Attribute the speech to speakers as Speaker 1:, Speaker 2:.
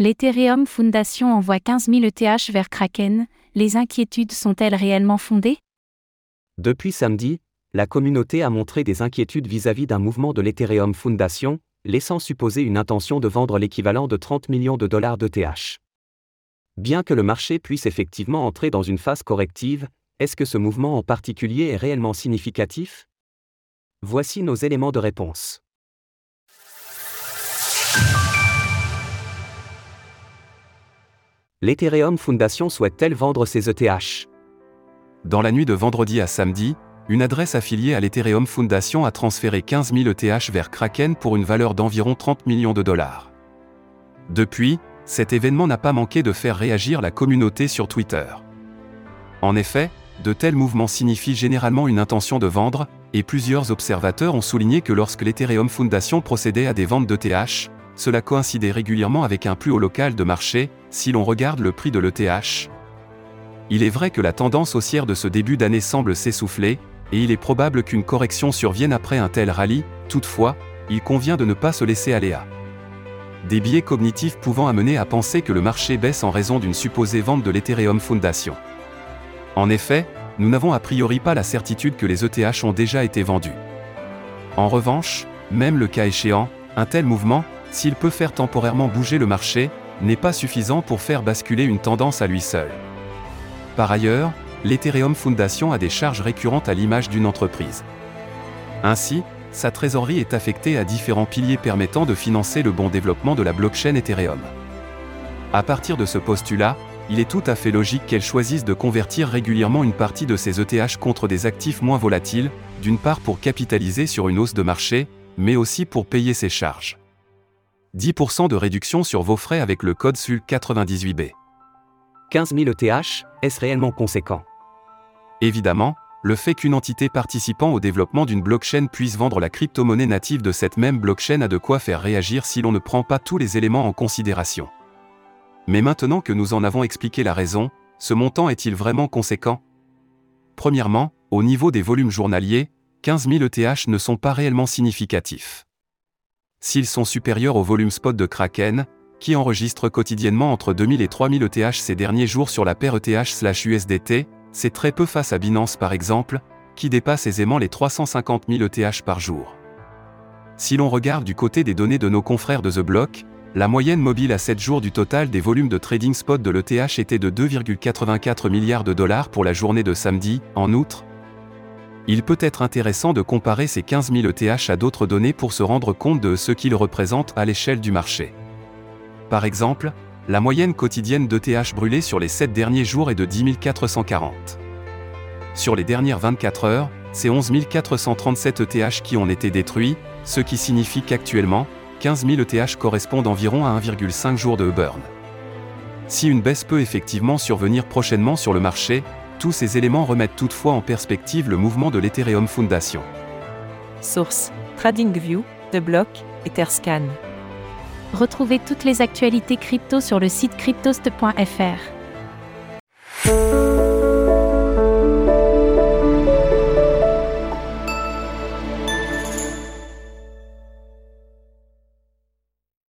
Speaker 1: L'Ethereum Foundation envoie 15 000 ETH vers Kraken, les inquiétudes sont-elles réellement fondées?
Speaker 2: Depuis samedi, la communauté a montré des inquiétudes vis-à-vis d'un mouvement de l'Ethereum Foundation, laissant supposer une intention de vendre l'équivalent de 30 millions de dollars d'ETH. Bien que le marché puisse effectivement entrer dans une phase corrective, est-ce que ce mouvement en particulier est réellement significatif? Voici nos éléments de réponse. L'Ethereum Foundation souhaite-t-elle vendre ses ETH
Speaker 3: Dans la nuit de vendredi à samedi, une adresse affiliée à l'Ethereum Foundation a transféré 15 000 ETH vers Kraken pour une valeur d'environ 30 millions de dollars. Depuis, cet événement n'a pas manqué de faire réagir la communauté sur Twitter. En effet, de tels mouvements signifient généralement une intention de vendre, et plusieurs observateurs ont souligné que lorsque l'Ethereum Foundation procédait à des ventes d'ETH, cela coïncidait régulièrement avec un plus haut local de marché, si l'on regarde le prix de l'ETH. Il est vrai que la tendance haussière de ce début d'année semble s'essouffler, et il est probable qu'une correction survienne après un tel rallye, toutefois, il convient de ne pas se laisser aller à des biais cognitifs pouvant amener à penser que le marché baisse en raison d'une supposée vente de l'Ethereum Foundation. En effet, nous n'avons a priori pas la certitude que les ETH ont déjà été vendus. En revanche, même le cas échéant, un tel mouvement, s'il peut faire temporairement bouger le marché, n'est pas suffisant pour faire basculer une tendance à lui seul. Par ailleurs, l'Ethereum Foundation a des charges récurrentes à l'image d'une entreprise. Ainsi, sa trésorerie est affectée à différents piliers permettant de financer le bon développement de la blockchain Ethereum. À partir de ce postulat, il est tout à fait logique qu'elle choisisse de convertir régulièrement une partie de ses ETH contre des actifs moins volatiles, d'une part pour capitaliser sur une hausse de marché, mais aussi pour payer ses charges. 10% de réduction sur vos frais avec le code SUL 98B.
Speaker 2: 15 000 ETH, est-ce réellement conséquent?
Speaker 3: Évidemment, le fait qu'une entité participant au développement d'une blockchain puisse vendre la crypto-monnaie native de cette même blockchain a de quoi faire réagir si l'on ne prend pas tous les éléments en considération. Mais maintenant que nous en avons expliqué la raison, ce montant est-il vraiment conséquent? Premièrement, au niveau des volumes journaliers, 15 000 ETH ne sont pas réellement significatifs. S'ils sont supérieurs au volume spot de Kraken, qui enregistre quotidiennement entre 2000 et 3000 ETH ces derniers jours sur la paire ETH/USDT, c'est très peu face à Binance par exemple, qui dépasse aisément les 350 000 ETH par jour. Si l'on regarde du côté des données de nos confrères de The Block, la moyenne mobile à 7 jours du total des volumes de trading spot de l'ETH était de 2,84 milliards de dollars pour la journée de samedi, en outre, il peut être intéressant de comparer ces 15 000 ETH à d'autres données pour se rendre compte de ce qu'ils représentent à l'échelle du marché. Par exemple, la moyenne quotidienne d'ETH brûlée sur les 7 derniers jours est de 10 440. Sur les dernières 24 heures, c'est 11 437 ETH qui ont été détruits, ce qui signifie qu'actuellement, 15 000 ETH correspondent environ à 1,5 jour de burn. Si une baisse peut effectivement survenir prochainement sur le marché, tous ces éléments remettent toutefois en perspective le mouvement de l'Ethereum Foundation.
Speaker 4: Source TradingView, The Block, Etherscan.
Speaker 1: Retrouvez toutes les actualités crypto sur le site cryptost.fr.